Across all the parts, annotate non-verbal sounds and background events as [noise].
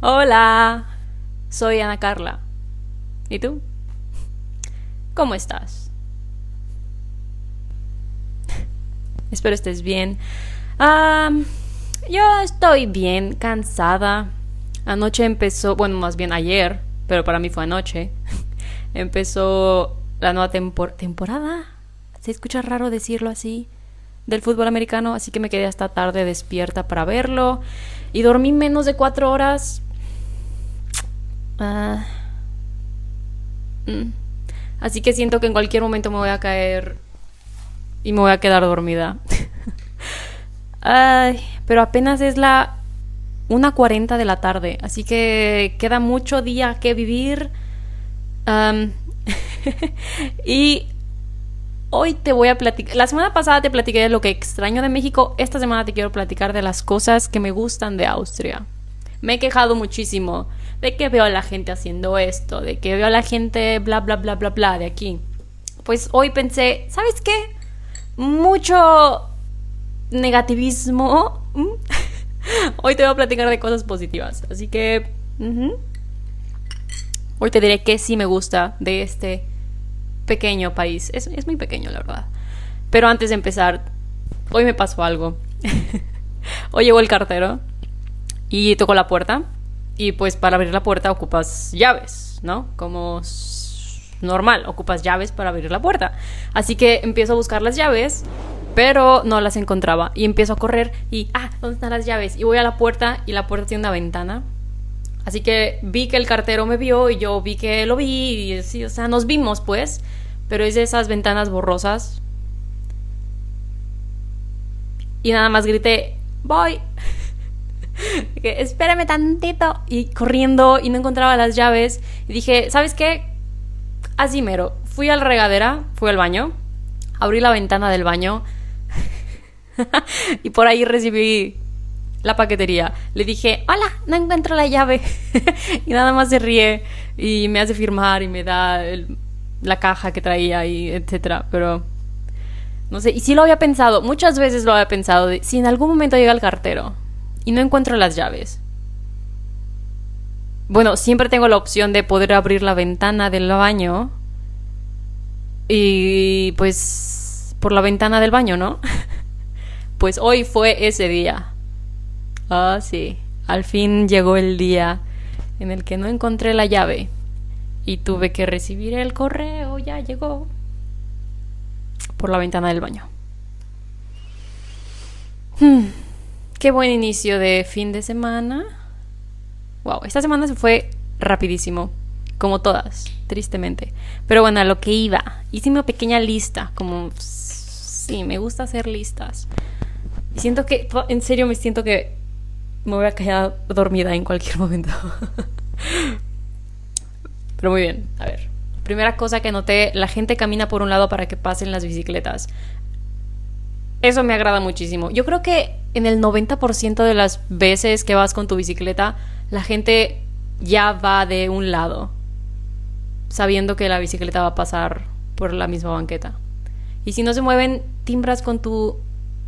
Hola, soy Ana Carla. ¿Y tú? ¿Cómo estás? [laughs] Espero estés bien. yo estoy bien, cansada. Anoche empezó, bueno, más bien ayer, pero para mí fue anoche. [laughs] empezó la nueva temporada. ¿Se escucha raro decirlo así? Del fútbol americano, así que me quedé hasta tarde despierta para verlo. Y dormí menos de cuatro horas. Ah. Mm. Así que siento que en cualquier momento me voy a caer y me voy a quedar dormida. [laughs] Ay, pero apenas es la 1.40 de la tarde, así que queda mucho día que vivir. [laughs] y hoy te voy a platicar. La semana pasada te platiqué de lo que extraño de México. Esta semana te quiero platicar de las cosas que me gustan de Austria. Me he quejado muchísimo de que veo a la gente haciendo esto, de que veo a la gente bla bla bla bla bla de aquí. Pues hoy pensé, ¿sabes qué? Mucho negativismo. [laughs] hoy te voy a platicar de cosas positivas. Así que... Hoy te diré que sí me gusta de este pequeño país. Es, es muy pequeño, la verdad. Pero antes de empezar, hoy me pasó algo. [laughs] hoy llegó el cartero y tocó la puerta. Y pues para abrir la puerta ocupas llaves, ¿no? Como normal, ocupas llaves para abrir la puerta. Así que empiezo a buscar las llaves, pero no las encontraba. Y empiezo a correr y, ah, ¿dónde están las llaves? Y voy a la puerta y la puerta tiene una ventana. Así que vi que el cartero me vio y yo vi que lo vi y sí, o sea, nos vimos pues pero es de esas ventanas borrosas. Y nada más grité, voy. [laughs] Espérame tantito. Y corriendo y no encontraba las llaves. Y dije, ¿sabes qué? Así mero. Fui al regadera, fui al baño, abrí la ventana del baño [laughs] y por ahí recibí la paquetería. Le dije, hola, no encuentro la llave. [laughs] y nada más se ríe y me hace firmar y me da el la caja que traía y etcétera, pero no sé, y sí lo había pensado, muchas veces lo había pensado, de, si en algún momento llega el cartero y no encuentro las llaves. Bueno, siempre tengo la opción de poder abrir la ventana del baño y pues por la ventana del baño, ¿no? [laughs] pues hoy fue ese día. Ah, sí, al fin llegó el día en el que no encontré la llave y tuve que recibir el correo, ya llegó, por la ventana del baño. Hmm, qué buen inicio de fin de semana. Wow, esta semana se fue rapidísimo, como todas, tristemente. Pero bueno, a lo que iba, hice una pequeña lista, como sí, me gusta hacer listas. Y siento que, en serio, me siento que me voy a quedar dormida en cualquier [laughs] momento. Pero muy bien, a ver. Primera cosa que noté, la gente camina por un lado para que pasen las bicicletas. Eso me agrada muchísimo. Yo creo que en el 90% de las veces que vas con tu bicicleta, la gente ya va de un lado, sabiendo que la bicicleta va a pasar por la misma banqueta. Y si no se mueven, timbras con tu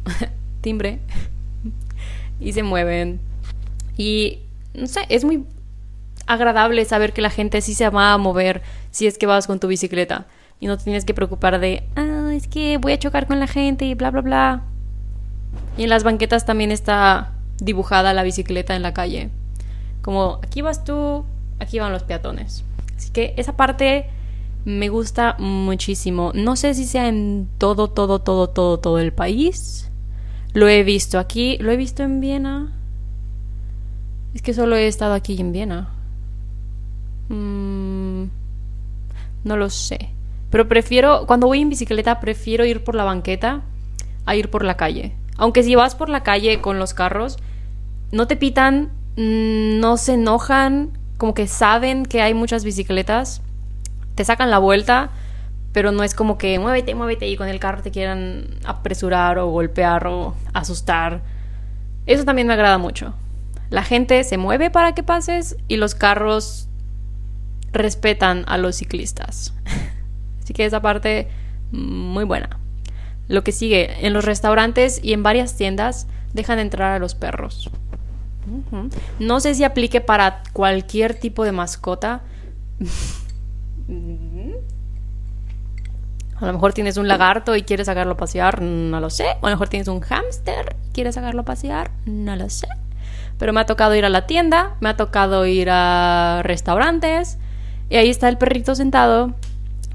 [laughs] timbre y se mueven. Y no sé, es muy agradable saber que la gente sí se va a mover si es que vas con tu bicicleta y no tienes que preocupar de, ah, es que voy a chocar con la gente y bla, bla, bla. Y en las banquetas también está dibujada la bicicleta en la calle. Como aquí vas tú, aquí van los peatones. Así que esa parte me gusta muchísimo. No sé si sea en todo, todo, todo, todo, todo el país. Lo he visto aquí, lo he visto en Viena. Es que solo he estado aquí en Viena. Mm, no lo sé. Pero prefiero, cuando voy en bicicleta, prefiero ir por la banqueta a ir por la calle. Aunque si vas por la calle con los carros, no te pitan, mm, no se enojan, como que saben que hay muchas bicicletas, te sacan la vuelta, pero no es como que muévete, muévete y con el carro te quieran apresurar o golpear o asustar. Eso también me agrada mucho. La gente se mueve para que pases y los carros respetan a los ciclistas. [laughs] Así que esa parte muy buena. Lo que sigue, en los restaurantes y en varias tiendas dejan entrar a los perros. No sé si aplique para cualquier tipo de mascota. [laughs] A lo mejor tienes un lagarto y quieres sacarlo a pasear, no lo sé. O a lo mejor tienes un hámster y quieres sacarlo a pasear, no lo sé. Pero me ha tocado ir a la tienda, me ha tocado ir a restaurantes y ahí está el perrito sentado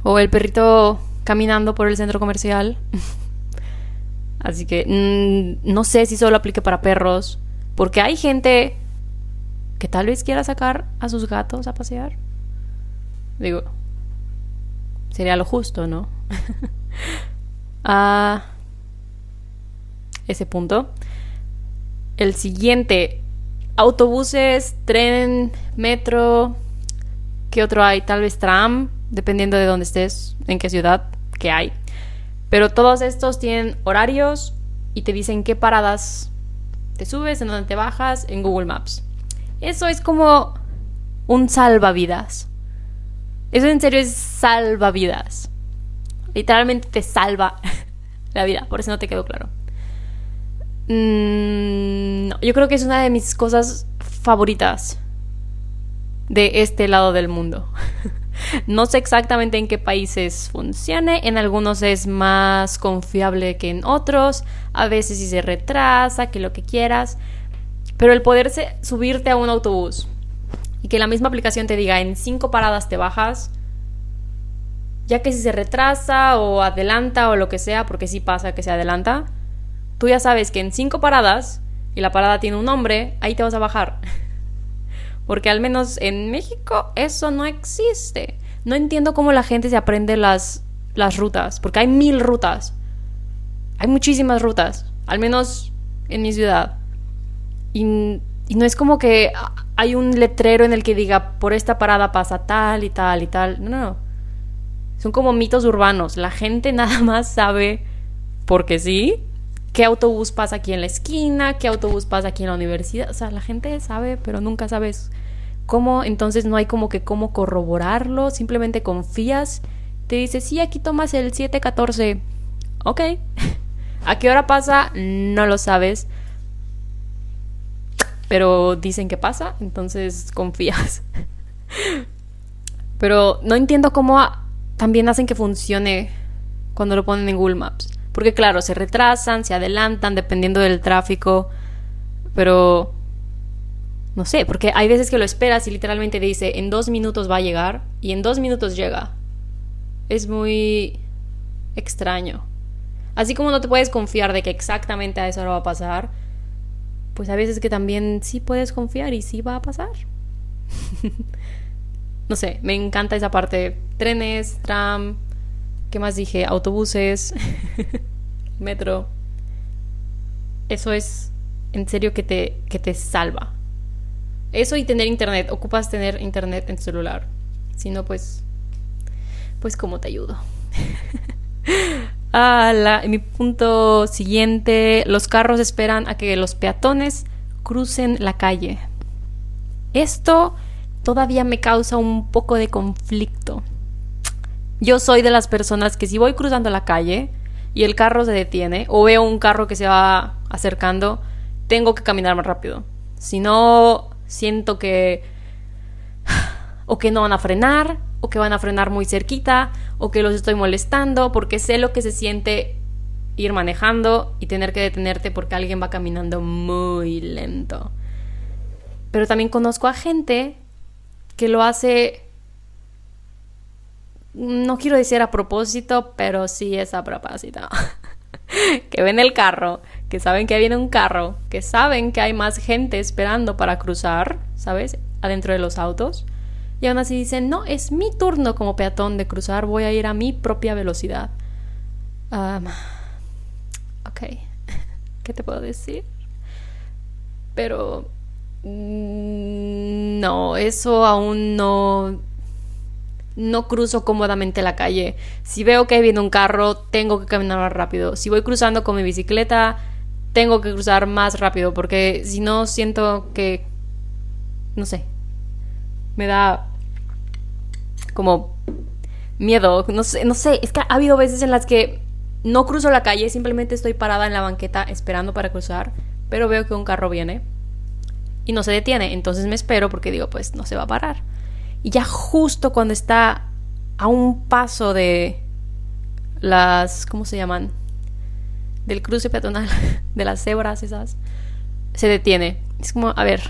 o el perrito caminando por el centro comercial. [laughs] Así que mm, no sé si solo aplique para perros, porque hay gente que tal vez quiera sacar a sus gatos a pasear. Digo, sería lo justo, ¿no? [laughs] a ese punto. El siguiente, autobuses, tren, metro, ¿qué otro hay? Tal vez tram, dependiendo de dónde estés, en qué ciudad, que hay. Pero todos estos tienen horarios y te dicen qué paradas te subes, en dónde te bajas, en Google Maps. Eso es como un salvavidas. Eso en serio es salvavidas. Literalmente te salva [laughs] la vida, por eso no te quedó claro. Mm, yo creo que es una de mis cosas favoritas de este lado del mundo. [laughs] no sé exactamente en qué países funcione, en algunos es más confiable que en otros, a veces si se retrasa, que lo que quieras, pero el poderse subirte a un autobús y que la misma aplicación te diga en cinco paradas te bajas, ya que si se retrasa o adelanta o lo que sea, porque sí pasa que se adelanta, tú ya sabes que en cinco paradas, y la parada tiene un nombre, ahí te vas a bajar. [laughs] Porque al menos en México eso no existe. No entiendo cómo la gente se aprende las, las rutas, porque hay mil rutas. Hay muchísimas rutas, al menos en mi ciudad. Y, y no es como que hay un letrero en el que diga, por esta parada pasa tal y tal y tal. No, no, no. Son como mitos urbanos. La gente [laughs] nada más sabe, porque sí, qué autobús pasa aquí en la esquina, qué autobús pasa aquí en la universidad. O sea, la gente sabe, pero nunca sabes cómo. Entonces no hay como que cómo corroborarlo. Simplemente confías. Te dice, sí, aquí tomas el 714. Ok. [laughs] ¿A qué hora pasa? No lo sabes. Pero dicen que pasa, entonces confías. [laughs] Pero no entiendo cómo también hacen que funcione cuando lo ponen en Google Maps. Porque claro, se retrasan, se adelantan dependiendo del tráfico, pero no sé, porque hay veces que lo esperas y literalmente dice en dos minutos va a llegar y en dos minutos llega. Es muy extraño. Así como no te puedes confiar de que exactamente a esa hora va a pasar, pues a veces que también sí puedes confiar y sí va a pasar. [laughs] no sé, me encanta esa parte. Trenes, tram, ¿qué más dije? Autobuses, [laughs] metro. Eso es en serio que te, que te salva. Eso y tener internet. Ocupas tener internet en tu celular. Si no, pues. Pues, ¿cómo te ayudo? [laughs] mi punto siguiente: los carros esperan a que los peatones crucen la calle. Esto todavía me causa un poco de conflicto. Yo soy de las personas que si voy cruzando la calle y el carro se detiene o veo un carro que se va acercando, tengo que caminar más rápido. Si no, siento que [sighs] o que no van a frenar, o que van a frenar muy cerquita, o que los estoy molestando, porque sé lo que se siente ir manejando y tener que detenerte porque alguien va caminando muy lento. Pero también conozco a gente que lo hace, no quiero decir a propósito, pero sí es a propósito. [laughs] que ven el carro, que saben que viene un carro, que saben que hay más gente esperando para cruzar, ¿sabes? Adentro de los autos. Y aún así dicen, no, es mi turno como peatón de cruzar, voy a ir a mi propia velocidad. ok, [laughs] ¿qué te puedo decir? Pero Mm, no, eso aún no. No cruzo cómodamente la calle. Si veo que viene un carro, tengo que caminar más rápido. Si voy cruzando con mi bicicleta, tengo que cruzar más rápido. Porque si no, siento que. No sé. Me da. Como. Miedo. No sé, no sé. Es que ha habido veces en las que no cruzo la calle, simplemente estoy parada en la banqueta esperando para cruzar. Pero veo que un carro viene y no se detiene. Entonces me espero porque digo, pues no se va a parar. Y ya justo cuando está a un paso de las, ¿cómo se llaman? Del cruce peatonal, [laughs] de las cebras esas, se detiene. Es como, a ver,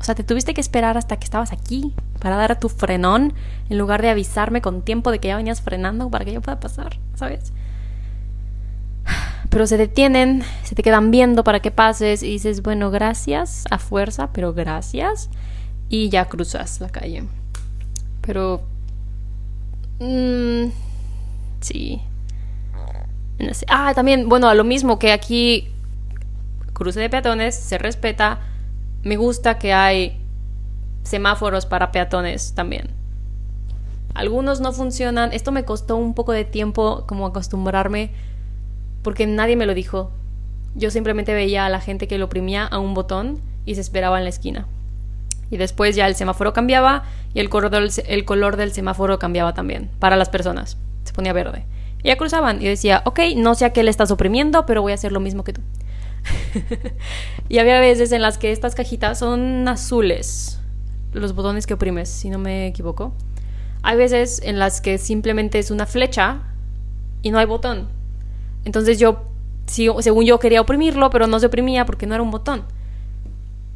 o sea, te tuviste que esperar hasta que estabas aquí para dar a tu frenón en lugar de avisarme con tiempo de que ya venías frenando para que yo pueda pasar, ¿sabes? Pero se detienen, se te quedan viendo para que pases y dices, bueno, gracias, a fuerza, pero gracias. Y ya cruzas la calle. Pero... Mmm, sí. Ah, también, bueno, a lo mismo que aquí cruce de peatones se respeta. Me gusta que hay semáforos para peatones también. Algunos no funcionan. Esto me costó un poco de tiempo como acostumbrarme porque nadie me lo dijo. Yo simplemente veía a la gente que lo oprimía a un botón y se esperaba en la esquina. Y después ya el semáforo cambiaba y el color, del, el color del semáforo cambiaba también para las personas. Se ponía verde. Y ya cruzaban y decía, ok, no sé a qué le estás oprimiendo, pero voy a hacer lo mismo que tú. [laughs] y había veces en las que estas cajitas son azules, los botones que oprimes, si no me equivoco. Hay veces en las que simplemente es una flecha y no hay botón. Entonces yo, según yo quería oprimirlo, pero no se oprimía porque no era un botón.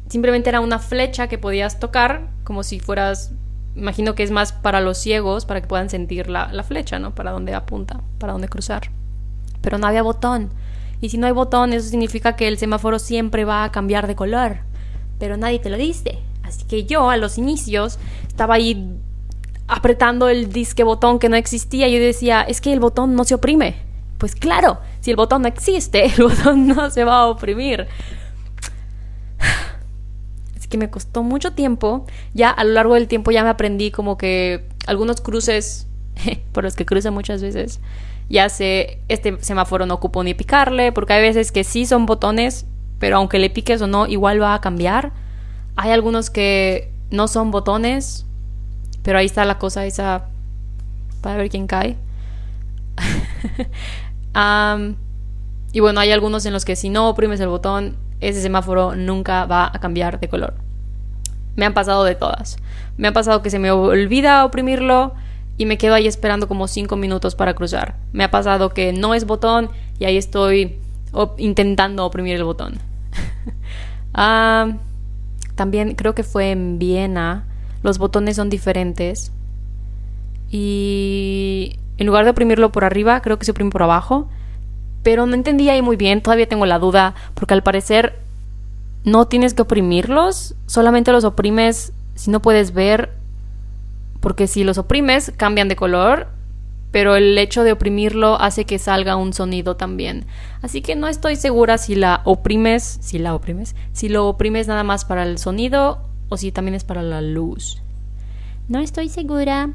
Simplemente era una flecha que podías tocar como si fueras, imagino que es más para los ciegos, para que puedan sentir la, la flecha, ¿no? Para dónde apunta, para dónde cruzar. Pero no había botón. Y si no hay botón, eso significa que el semáforo siempre va a cambiar de color. Pero nadie te lo dice. Así que yo, a los inicios, estaba ahí apretando el disque botón que no existía y yo decía, es que el botón no se oprime. Pues claro, si el botón no existe, [laughs] el botón no se va a oprimir. Así que me costó mucho tiempo. Ya a lo largo del tiempo ya me aprendí como que algunos cruces, [laughs] por los que cruzo muchas veces, ya sé, este semáforo no ocupo ni picarle, porque hay veces que sí son botones, pero aunque le piques o no, igual va a cambiar. Hay algunos que no son botones, pero ahí está la cosa esa para ver quién cae. [laughs] y bueno, hay algunos en los que si no oprimes el botón, ese semáforo nunca va a cambiar de color. Me han pasado de todas. Me ha pasado que se me olvida oprimirlo y me quedo ahí esperando como 5 minutos para cruzar. Me ha pasado que no es botón y ahí estoy intentando oprimir el botón. [laughs] también creo que fue en Viena. Los botones son diferentes. Y en lugar de oprimirlo por arriba, creo que se oprime por abajo. Pero no entendí ahí muy bien, todavía tengo la duda, porque al parecer no tienes que oprimirlos, solamente los oprimes si no puedes ver porque si los oprimes cambian de color, pero el hecho de oprimirlo hace que salga un sonido también. Así que no estoy segura si la oprimes, si la oprimes, si lo oprimes nada más para el sonido o si también es para la luz. No estoy segura.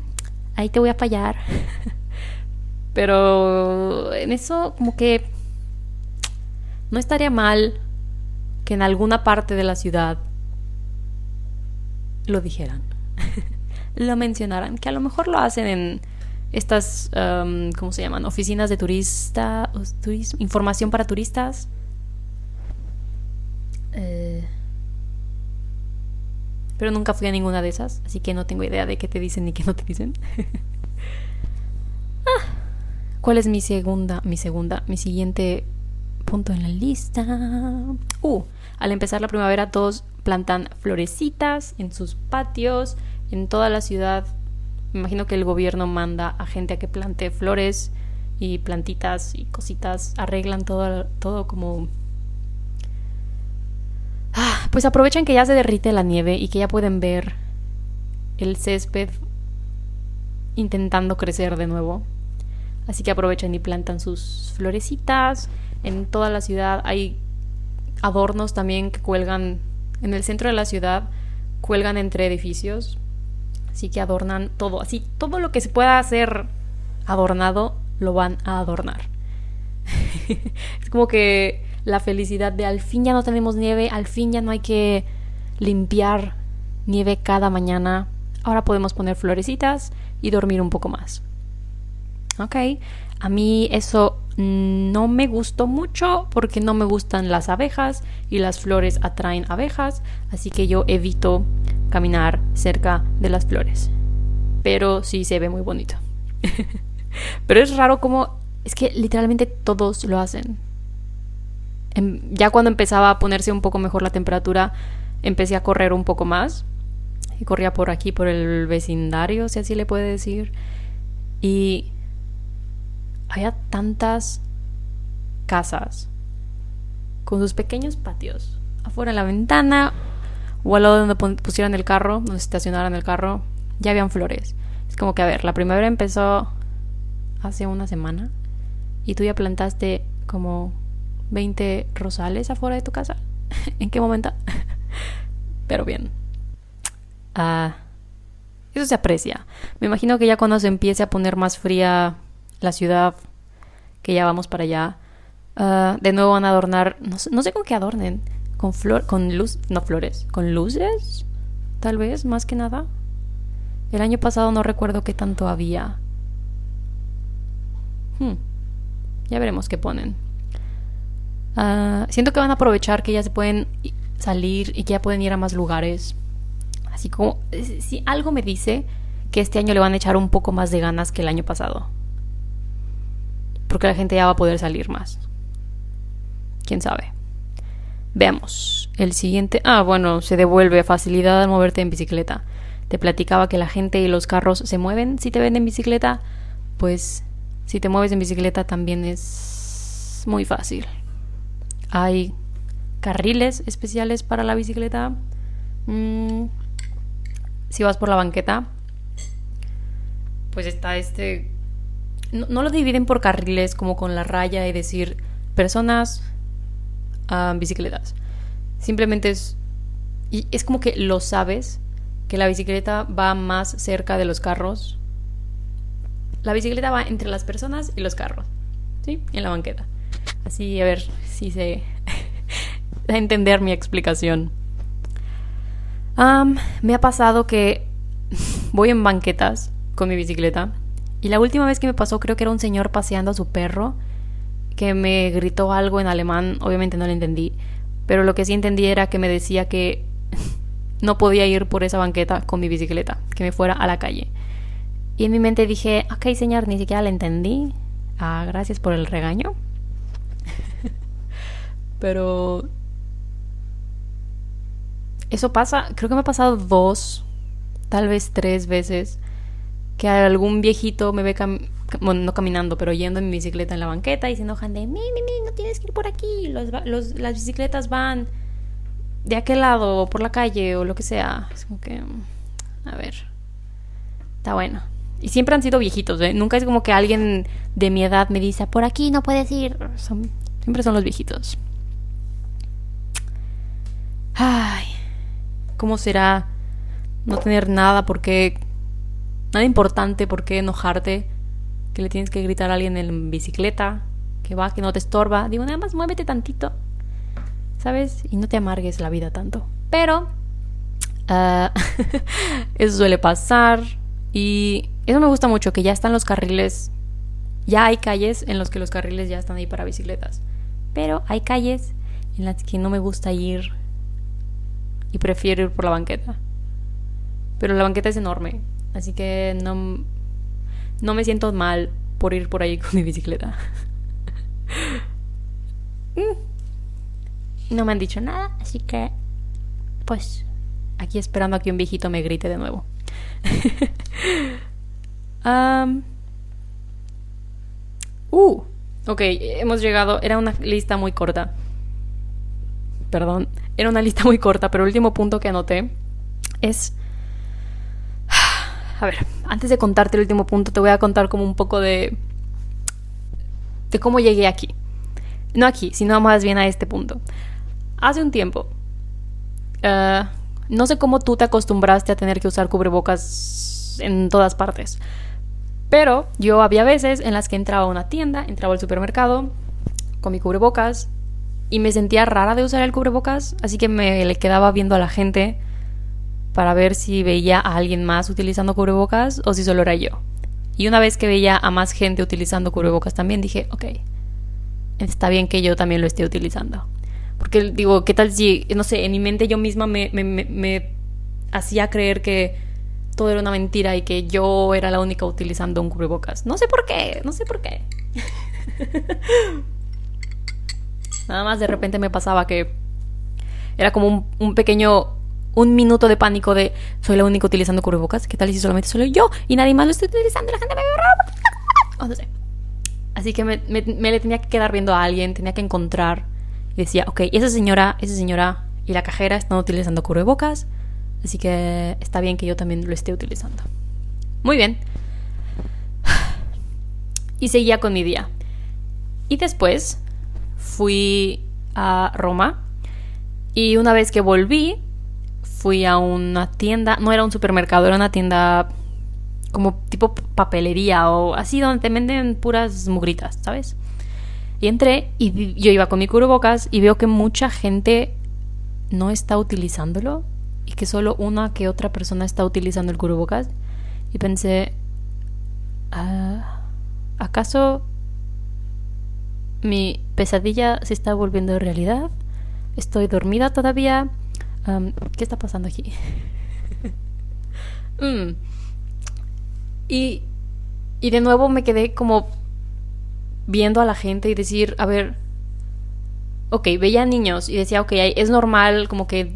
Ahí te voy a fallar. [laughs] pero en eso como que no estaría mal que en alguna parte de la ciudad lo dijeran. [laughs] lo mencionaran, que a lo mejor lo hacen en estas, um, ¿cómo se llaman? Oficinas de turista, turismo, información para turistas. Eh, pero nunca fui a ninguna de esas, así que no tengo idea de qué te dicen ni qué no te dicen. [laughs] Ah, ¿Cuál es mi segunda, mi segunda, mi siguiente punto en la lista? Uh, al empezar la primavera todos plantan florecitas en sus patios, en toda la ciudad. Me imagino que el gobierno manda a gente a que plante flores y plantitas y cositas, arreglan todo, todo como... Ah, pues aprovechan que ya se derrite la nieve y que ya pueden ver el césped intentando crecer de nuevo. Así que aprovechan y plantan sus florecitas. En toda la ciudad hay adornos también que cuelgan en el centro de la ciudad, cuelgan entre edificios Así que adornan todo, así todo lo que se pueda hacer adornado lo van a adornar. [laughs] es como que la felicidad de al fin ya no tenemos nieve, al fin ya no hay que limpiar nieve cada mañana. Ahora podemos poner florecitas y dormir un poco más. Ok. A mí eso no me gustó mucho porque no me gustan las abejas y las flores atraen abejas, así que yo evito caminar cerca de las flores. Pero sí se ve muy bonito. [laughs] Pero es raro como es que literalmente todos lo hacen. Em, ya cuando empezaba a ponerse un poco mejor la temperatura, empecé a correr un poco más. Y corría por aquí, por el vecindario, si así le puede decir. Y había tantas casas con sus pequeños patios afuera de la ventana o al lado donde pusieran el carro, donde estacionaran el carro, ya habían flores. Es como que, a ver, la primavera empezó hace una semana y tú ya plantaste como 20 rosales afuera de tu casa. [laughs] ¿En qué momento? [laughs] Pero bien. Ah, eso se aprecia. Me imagino que ya cuando se empiece a poner más fría la ciudad, que ya vamos para allá, ah, de nuevo van a adornar, no sé, no sé con qué adornen, con flor, con luz, no flores, con luces, tal vez, más que nada. El año pasado no recuerdo qué tanto había. Hmm. Ya veremos qué ponen. Ah, siento que van a aprovechar que ya se pueden salir y que ya pueden ir a más lugares. Así como, si algo me dice que este año le van a echar un poco más de ganas que el año pasado. Porque la gente ya va a poder salir más. ¿Quién sabe? Veamos. El siguiente. Ah, bueno, se devuelve facilidad al moverte en bicicleta. Te platicaba que la gente y los carros se mueven si te ven en bicicleta. Pues si te mueves en bicicleta también es muy fácil. Hay carriles especiales para la bicicleta. Mm, si vas por la banqueta, pues está este... No, lo dividen por carriles como con la raya y decir personas, a bicicletas. Simplemente es... Y es como que lo sabes, que la bicicleta va más cerca de los carros. La bicicleta va entre las personas y los carros, ¿sí? En la banqueta. Así, a ver si se [laughs] da a entender mi explicación. me ha pasado que [laughs] voy en banquetas con mi bicicleta y la última vez que me pasó creo que era un señor paseando a su perro que me gritó algo en alemán, obviamente no lo entendí, pero lo que sí entendí era que me decía que [laughs] no podía ir por esa banqueta con mi bicicleta, que me fuera a la calle. Y en mi mente dije, ok señor, ni siquiera le entendí. Ah, gracias por el regaño. [laughs] Pero eso pasa, creo que me ha pasado dos, tal vez tres veces, que algún viejito me ve, bueno, no caminando, pero yendo en mi bicicleta en la banqueta y se enojan de, mi, no tienes que ir por aquí, las bicicletas van de aquel lado, o por la calle, o lo que sea. Es como que, a ver, está bueno. Y siempre han sido viejitos, ¿eh? Nunca es como que alguien de mi edad me dice, por aquí no puedes ir. siempre son los viejitos. Ay, ¿cómo será no tener nada por qué, nada importante por qué enojarte? Que le tienes que gritar a alguien en bicicleta, que va, que no te estorba. Digo, nada más muévete tantito, ¿sabes? Y no te amargues la vida tanto. Pero, ah, [laughs] eso suele pasar. Y eso me gusta mucho, que ya están los carriles, ya hay calles en los que los carriles ya están ahí para bicicletas. Pero hay calles en las que no me gusta ir y prefiero ir por la banqueta. Pero la banqueta es enorme, así que no, no me siento mal por ir por ahí con mi bicicleta. Mm. no me han dicho nada, así que pues aquí esperando a que un viejito me grite de nuevo. [laughs] uh, ok, hemos llegado, era una lista muy corta. Perdón, era una lista muy corta, pero el último punto que anoté es... A ver, antes de contarte el último punto, te voy a contar como un poco de... de cómo llegué aquí. No aquí, sino más bien a este punto. Hace un tiempo, uh, no sé cómo tú te acostumbraste a tener que usar cubrebocas en todas partes. Pero yo había veces en las que entraba a una tienda, entraba al supermercado con mi cubrebocas y me sentía rara de usar el cubrebocas, así que me le quedaba viendo a la gente para ver si veía a alguien más utilizando cubrebocas o si solo era yo. Y una vez que veía a más gente utilizando cubrebocas también, dije, ok, está bien que yo también lo esté utilizando. Porque digo, ¿qué tal si, no sé, en mi mente yo misma me, hacía creer que todo era una mentira y que yo era la única utilizando un cubrebocas? No sé por qué, no sé por qué. [laughs] Nada más de repente me pasaba que era como un, pequeño, un minuto de pánico de soy la única utilizando cubrebocas. ¿Qué tal si solamente soy yo y nadie más lo está utilizando? La gente me ve [laughs] No sé. Así que me, me, me, le tenía que quedar viendo a alguien, tenía que encontrar. Y decía, ok, esa señora, esa señora y la cajera están utilizando cubrebocas. Así que está bien que yo también lo esté utilizando. Muy bien. [sighs] Y seguía con mi día. Y después fui a Roma. Y una vez que volví, fui a una tienda. No era un supermercado, era una tienda como tipo papelería o así donde te venden puras mugritas, ¿sabes? Y entré y yo iba con mi cubrebocas y veo que mucha gente no está utilizándolo y que solo una que otra persona está utilizando el cubrebocas. Y pensé, ah, ¿acaso mi pesadilla se está volviendo realidad? ¿Estoy dormida todavía? ¿Qué está pasando aquí? [laughs] mm. Y, y de nuevo me quedé como viendo a la gente y decir, a ver, ok, veía niños y decía, ok, es normal como que,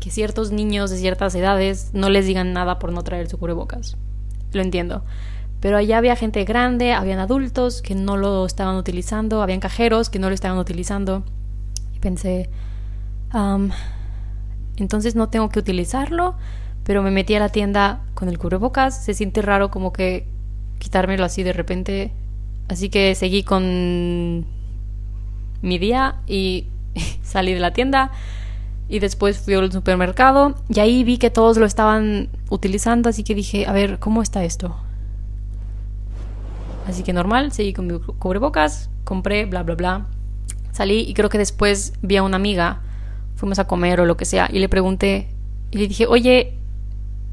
que ciertos niños de ciertas edades no les digan nada por no traer su cubrebocas. Lo entiendo. Pero allá había gente grande, habían adultos que no lo estaban utilizando, habían cajeros que no lo estaban utilizando. Y pensé, entonces no tengo que utilizarlo pero me metí a la tienda con el cubrebocas, se siente raro como que quitármelo así de repente, así que seguí con mi día y [laughs] salí de la tienda y después fui al supermercado y ahí vi que todos lo estaban utilizando, así que dije, a ver, ¿cómo está esto? Así que normal, seguí con mi cubrebocas, compré, bla, bla, bla. Salí y creo que después vi a una amiga, fuimos a comer o lo que sea, y le pregunté, y le dije, oye,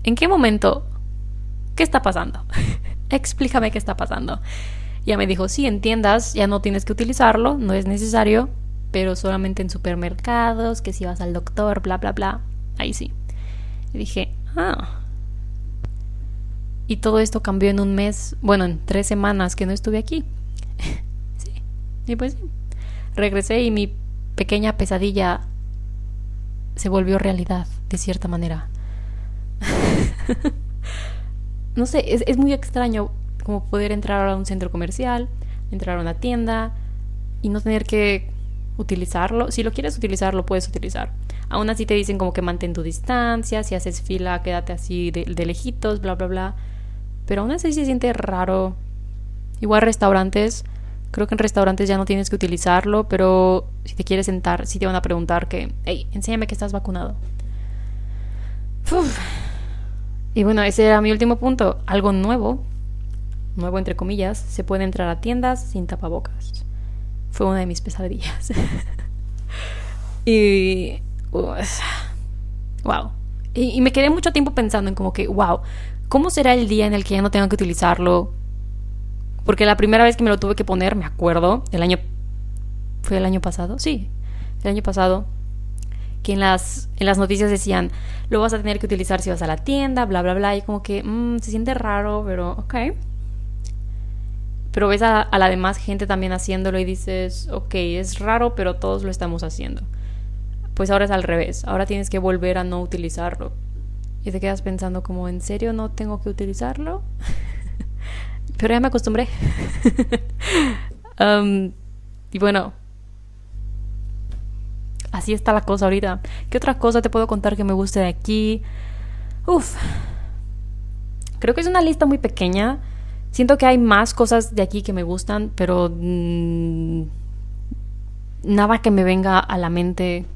¿En qué momento? ¿Qué está pasando? [laughs] Explícame qué está pasando. Ya me dijo, sí, en tiendas ya no tienes que utilizarlo, no es necesario, pero solamente en supermercados, que si vas al doctor, bla, bla, bla. Ahí sí. Y dije, ah. Y todo esto cambió en un mes, bueno, en tres semanas que no estuve aquí. [laughs] sí. Y pues sí. Regresé y mi pequeña pesadilla se volvió realidad, de cierta manera. [laughs] no sé, es, muy extraño como poder entrar a un centro comercial, entrar a una tienda y no tener que utilizarlo. Si lo quieres utilizar, lo puedes utilizar. Aún así te dicen como que mantén tu distancia, si haces fila, quédate así de, de lejitos, bla, bla, bla. Pero aún así se siente raro. Igual restaurantes, creo que en restaurantes ya no tienes que utilizarlo, pero si te quieres sentar, si te van a preguntar que, hey, enséñame que estás vacunado. Y bueno, ese era mi último punto. Algo nuevo, nuevo entre comillas, se puede entrar a tiendas sin tapabocas. Fue una de mis pesadillas. [laughs] y... wow. Y, me quedé mucho tiempo pensando en como que, wow, ¿cómo será el día en el que ya no tengo que utilizarlo? Porque la primera vez que me lo tuve que poner, me acuerdo, el año... ¿Fue el año pasado? Sí, el año pasado que en las, en las noticias decían, lo vas a tener que utilizar si vas a la tienda, bla, bla, bla, y como que mm, se siente raro, pero ok. Pero ves a, a, la demás gente también haciéndolo y dices, ok, es raro, pero todos lo estamos haciendo. Pues ahora es al revés, ahora tienes que volver a no utilizarlo. Y te quedas pensando como, ¿en serio no tengo que utilizarlo? [laughs] pero ya me acostumbré. [laughs] um, y bueno, así está la cosa ahorita. ¿Qué otra cosa te puedo contar que me guste de aquí? Uf. Creo que es una lista muy pequeña. Siento que hay más cosas de aquí que me gustan, pero mm, nada que me venga a la mente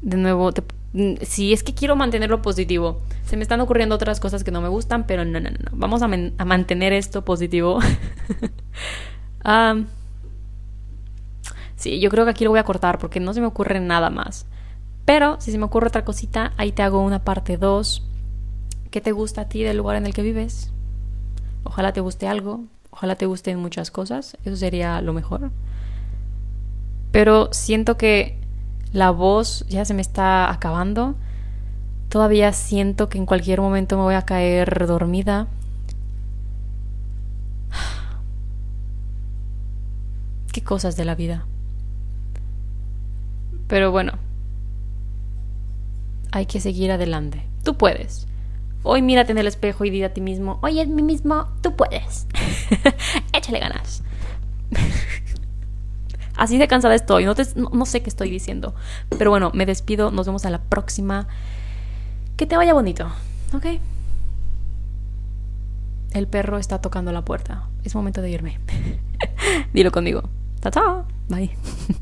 de nuevo. Mm, si es que quiero mantenerlo positivo. Se me están ocurriendo otras cosas que no me gustan, pero no, no, no. Vamos a, mantener esto positivo. [laughs] Sí, yo creo que aquí lo voy a cortar porque no se me ocurre nada más. Pero si se me ocurre otra cosita, ahí te hago una parte 2. ¿Qué te gusta a ti del lugar en el que vives? Ojalá te guste algo, ojalá te gusten muchas cosas, eso sería lo mejor. Pero siento que la voz ya se me está acabando. Todavía siento que en cualquier momento me voy a caer dormida. [sighs] Qué cosas de la vida. Pero bueno, hay que seguir adelante. Tú puedes. Hoy mírate en el espejo y di a ti mismo, oye, es mí mismo, tú puedes. [laughs] Échale ganas. [laughs] Así de cansada estoy, no, sé qué estoy diciendo. Pero bueno, me despido, nos vemos a la próxima. Que te vaya bonito, ¿ok? El perro está tocando la puerta. Es momento de irme. [laughs] Dilo conmigo. Chao, chao. Bye. [laughs]